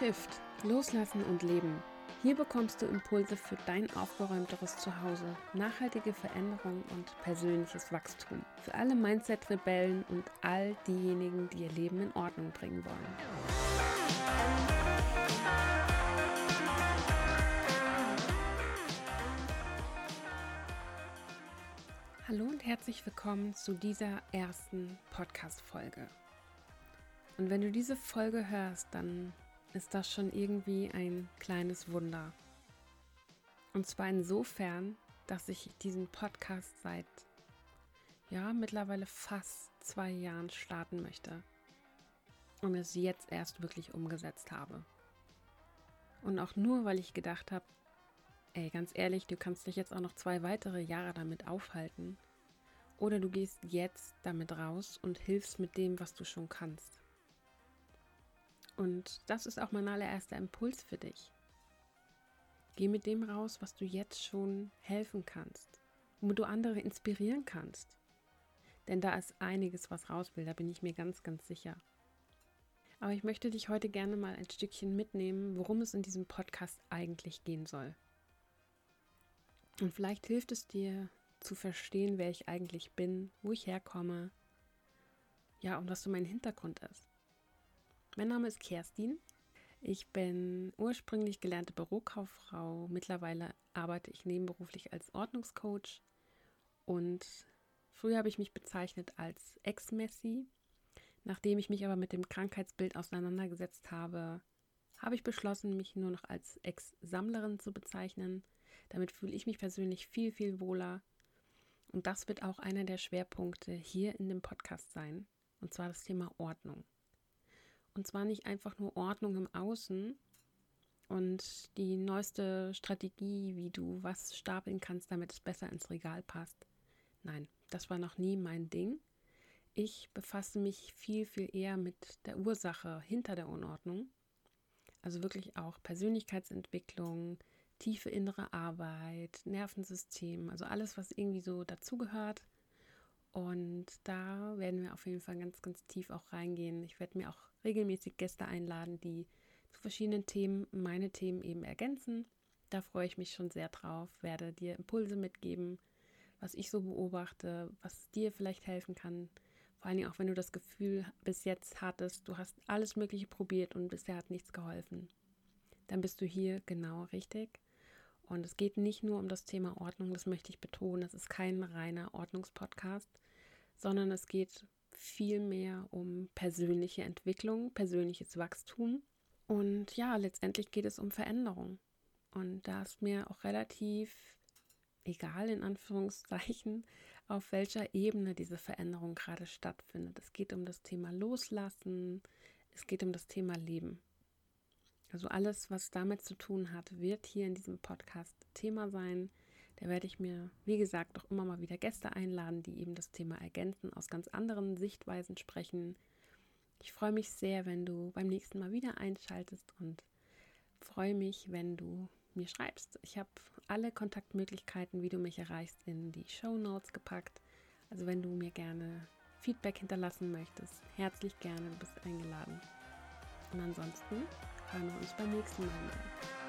Shift, Loslassen und Leben. Hier bekommst du Impulse für dein aufgeräumteres Zuhause, nachhaltige Veränderung und persönliches Wachstum. Für alle Mindset-Rebellen und all diejenigen, die ihr Leben in Ordnung bringen wollen. Hallo und herzlich willkommen zu dieser ersten Podcast-Folge. Und wenn du diese Folge hörst, dann ist das schon irgendwie ein kleines Wunder. Und zwar insofern, dass ich diesen Podcast seit ja mittlerweile fast zwei Jahren starten möchte und es jetzt erst wirklich umgesetzt habe. Und auch nur, weil ich gedacht habe, ey, ganz ehrlich, du kannst dich jetzt auch noch zwei weitere Jahre damit aufhalten. Oder du gehst jetzt damit raus und hilfst mit dem, was du schon kannst. Und das ist auch mein allererster Impuls für dich. Geh mit dem raus, was du jetzt schon helfen kannst, womit du andere inspirieren kannst. Denn da ist einiges, was raus will, da bin ich mir ganz, ganz sicher. Aber ich möchte dich heute gerne mal ein Stückchen mitnehmen, worum es in diesem Podcast eigentlich gehen soll. Und vielleicht hilft es dir zu verstehen, wer ich eigentlich bin, wo ich herkomme, ja, und was so mein Hintergrund ist. Mein Name ist Kerstin. Ich bin ursprünglich gelernte Bürokauffrau. Mittlerweile arbeite ich nebenberuflich als Ordnungscoach und früher habe ich mich bezeichnet als Ex-Messi. Nachdem ich mich aber mit dem Krankheitsbild auseinandergesetzt habe, habe ich beschlossen, mich nur noch als Ex-Sammlerin zu bezeichnen. Damit fühle ich mich persönlich viel, viel wohler. Und das wird auch einer der Schwerpunkte hier in dem Podcast sein. Und zwar das Thema Ordnung. Und zwar nicht einfach nur Ordnung im Außen und die neueste Strategie, wie du was stapeln kannst, damit es besser ins Regal passt. Nein, das war noch nie mein Ding. Ich befasse mich viel, viel eher mit der Ursache hinter der Unordnung. Also wirklich auch Persönlichkeitsentwicklung, tiefe innere Arbeit, Nervensystem, also alles, was irgendwie so dazugehört. Und da werden wir auf jeden Fall ganz, ganz tief auch reingehen. Ich werde mir auch regelmäßig Gäste einladen, die zu verschiedenen Themen meine Themen eben ergänzen. Da freue ich mich schon sehr drauf, werde dir Impulse mitgeben, was ich so beobachte, was dir vielleicht helfen kann. Vor allen Dingen auch, wenn du das Gefühl bis jetzt hattest, du hast alles Mögliche probiert und bisher hat nichts geholfen. Dann bist du hier genau richtig. Und es geht nicht nur um das Thema Ordnung, das möchte ich betonen. Es ist kein reiner Ordnungspodcast, sondern es geht vielmehr um persönliche Entwicklung, persönliches Wachstum. Und ja, letztendlich geht es um Veränderung. Und da ist mir auch relativ egal, in Anführungszeichen, auf welcher Ebene diese Veränderung gerade stattfindet. Es geht um das Thema Loslassen, es geht um das Thema Leben. Also alles, was damit zu tun hat, wird hier in diesem Podcast Thema sein. Da werde ich mir, wie gesagt, auch immer mal wieder Gäste einladen, die eben das Thema ergänzen, aus ganz anderen Sichtweisen sprechen. Ich freue mich sehr, wenn du beim nächsten Mal wieder einschaltest und freue mich, wenn du mir schreibst. Ich habe alle Kontaktmöglichkeiten, wie du mich erreichst, in die Show Notes gepackt. Also wenn du mir gerne Feedback hinterlassen möchtest, herzlich gerne, du bist eingeladen. Und ansonsten hören wir uns beim nächsten Mal.